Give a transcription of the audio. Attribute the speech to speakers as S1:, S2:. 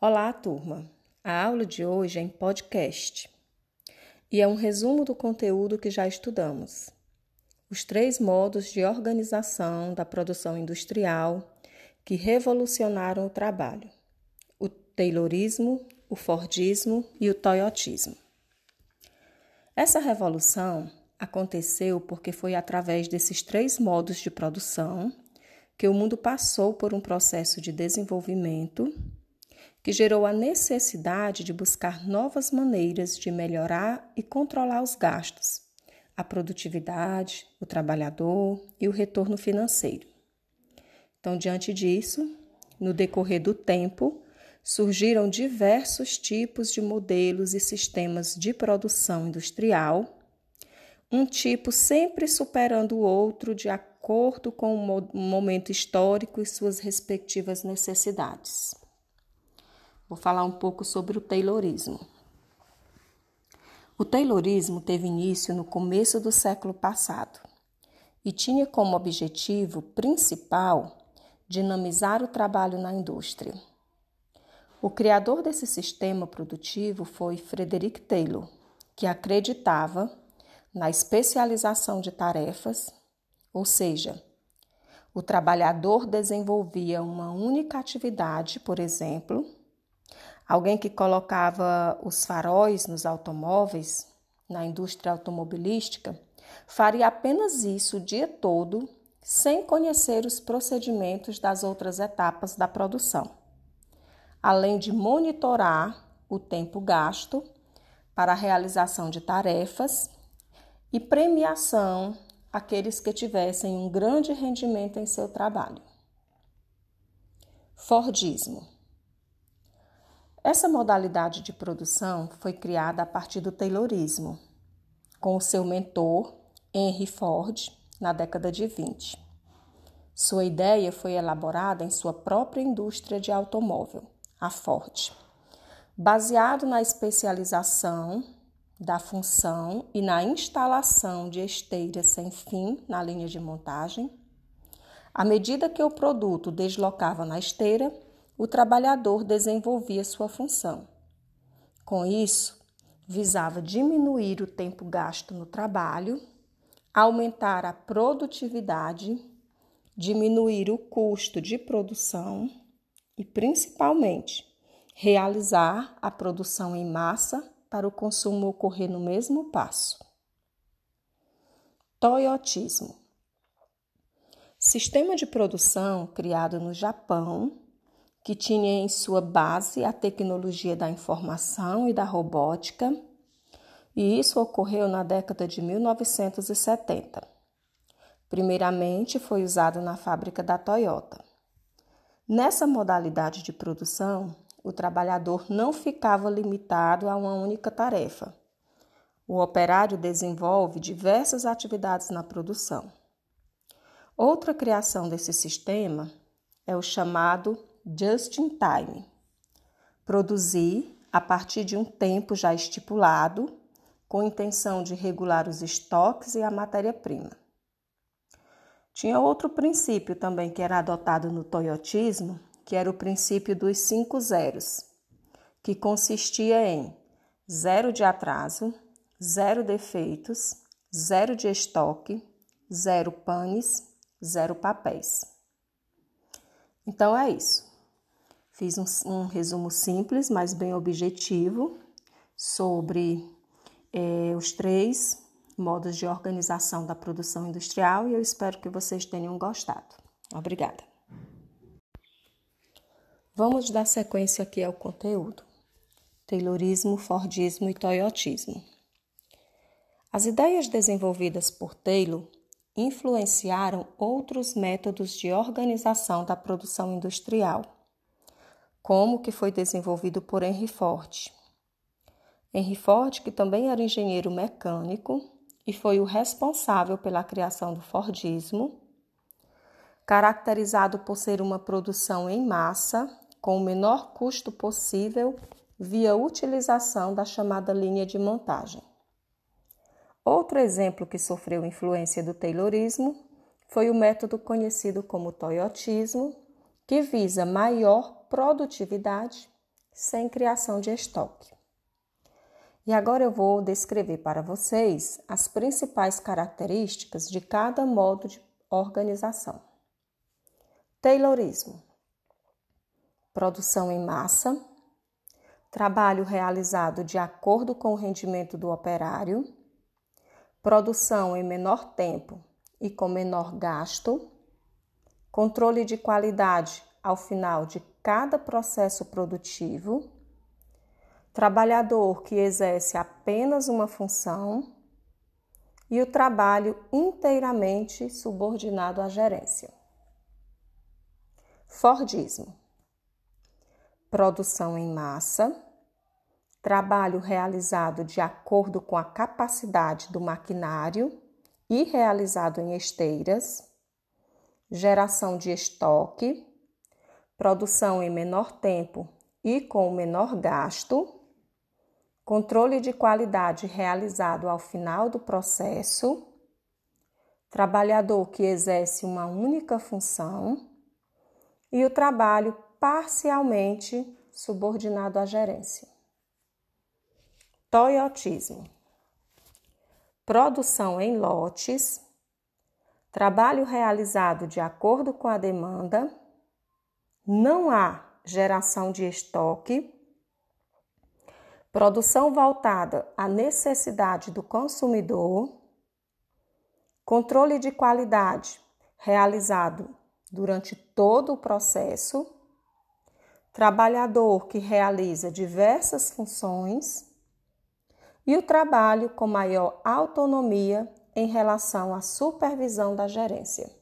S1: Olá, turma! A aula de hoje é em podcast e é um resumo do conteúdo que já estudamos. Os três modos de organização da produção industrial que revolucionaram o trabalho: o Taylorismo, o Fordismo e o Toyotismo. Essa revolução aconteceu porque foi através desses três modos de produção que o mundo passou por um processo de desenvolvimento que gerou a necessidade de buscar novas maneiras de melhorar e controlar os gastos, a produtividade, o trabalhador e o retorno financeiro. Então, diante disso, no decorrer do tempo, surgiram diversos tipos de modelos e sistemas de produção industrial, um tipo sempre superando o outro de acordo com o momento histórico e suas respectivas necessidades. Vou falar um pouco sobre o Taylorismo. O Taylorismo teve início no começo do século passado e tinha como objetivo principal dinamizar o trabalho na indústria. O criador desse sistema produtivo foi Frederick Taylor, que acreditava na especialização de tarefas, ou seja, o trabalhador desenvolvia uma única atividade, por exemplo, Alguém que colocava os faróis nos automóveis, na indústria automobilística, faria apenas isso o dia todo, sem conhecer os procedimentos das outras etapas da produção, além de monitorar o tempo gasto para a realização de tarefas e premiação àqueles que tivessem um grande rendimento em seu trabalho. Fordismo essa modalidade de produção foi criada a partir do Taylorismo, com o seu mentor, Henry Ford, na década de 20. Sua ideia foi elaborada em sua própria indústria de automóvel, a Ford, baseado na especialização da função e na instalação de esteiras sem fim na linha de montagem. À medida que o produto deslocava na esteira, o trabalhador desenvolvia sua função. Com isso, visava diminuir o tempo gasto no trabalho, aumentar a produtividade, diminuir o custo de produção e, principalmente, realizar a produção em massa para o consumo ocorrer no mesmo passo. Toyotismo sistema de produção criado no Japão que tinha em sua base a tecnologia da informação e da robótica, e isso ocorreu na década de 1970. Primeiramente foi usado na fábrica da Toyota. Nessa modalidade de produção, o trabalhador não ficava limitado a uma única tarefa. O operário desenvolve diversas atividades na produção. Outra criação desse sistema é o chamado just in time. Produzir a partir de um tempo já estipulado, com intenção de regular os estoques e a matéria-prima. Tinha outro princípio também que era adotado no toyotismo, que era o princípio dos cinco zeros, que consistia em zero de atraso, zero defeitos, zero de estoque, zero panes, zero papéis. Então é isso. Fiz um, um resumo simples, mas bem objetivo, sobre é, os três modos de organização da produção industrial e eu espero que vocês tenham gostado. Obrigada. Vamos dar sequência aqui ao conteúdo. Taylorismo, Fordismo e Toyotismo. As ideias desenvolvidas por Taylor influenciaram outros métodos de organização da produção industrial como que foi desenvolvido por Henry Ford. Henry Ford, que também era engenheiro mecânico e foi o responsável pela criação do Fordismo, caracterizado por ser uma produção em massa com o menor custo possível via utilização da chamada linha de montagem. Outro exemplo que sofreu influência do Taylorismo foi o método conhecido como Toyotismo, que visa maior produtividade sem criação de estoque. E agora eu vou descrever para vocês as principais características de cada modo de organização. Taylorismo: produção em massa, trabalho realizado de acordo com o rendimento do operário, produção em menor tempo e com menor gasto, controle de qualidade ao final de cada processo produtivo, trabalhador que exerce apenas uma função e o trabalho inteiramente subordinado à gerência. Fordismo: produção em massa, trabalho realizado de acordo com a capacidade do maquinário e realizado em esteiras, geração de estoque, produção em menor tempo e com menor gasto, controle de qualidade realizado ao final do processo, trabalhador que exerce uma única função e o trabalho parcialmente subordinado à gerência. Toyotismo. Produção em lotes, trabalho realizado de acordo com a demanda, não há geração de estoque. Produção voltada à necessidade do consumidor, controle de qualidade realizado durante todo o processo, trabalhador que realiza diversas funções. E o trabalho com maior autonomia em relação à supervisão da gerência.